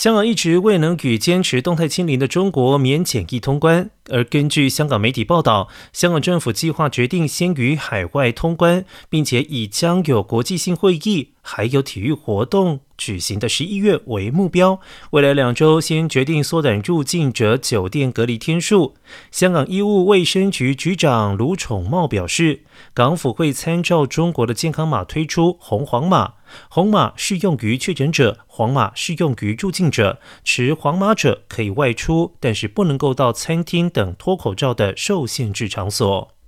香港一直未能与坚持动态清零的中国免检疫通关，而根据香港媒体报道，香港政府计划决定先于海外通关，并且以将有国际性会议还有体育活动举行的十一月为目标。未来两周先决定缩短入境者酒店隔离天数。香港医务卫生局局长卢宠茂表示，港府会参照中国的健康码推出红黄码。红码适用于确诊者，黄码适用于入境者。持黄码者可以外出，但是不能够到餐厅等脱口罩的受限制场所。